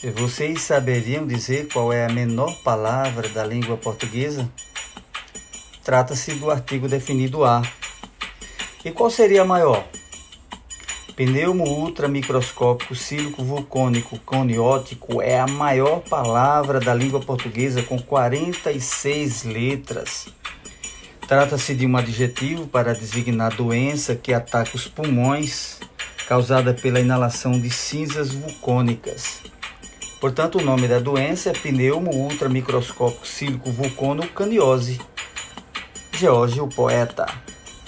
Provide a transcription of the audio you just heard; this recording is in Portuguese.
Vocês saberiam dizer qual é a menor palavra da língua portuguesa? Trata-se do artigo definido A. E qual seria a maior? Pneumo ultramicroscópico sílico vulcânico coniótico é a maior palavra da língua portuguesa com 46 letras. Trata-se de um adjetivo para designar doença que ataca os pulmões, causada pela inalação de cinzas vulcânicas. Portanto, o nome da doença é pneumo ultramicroscópico sílico vulcano caniose. George, o poeta.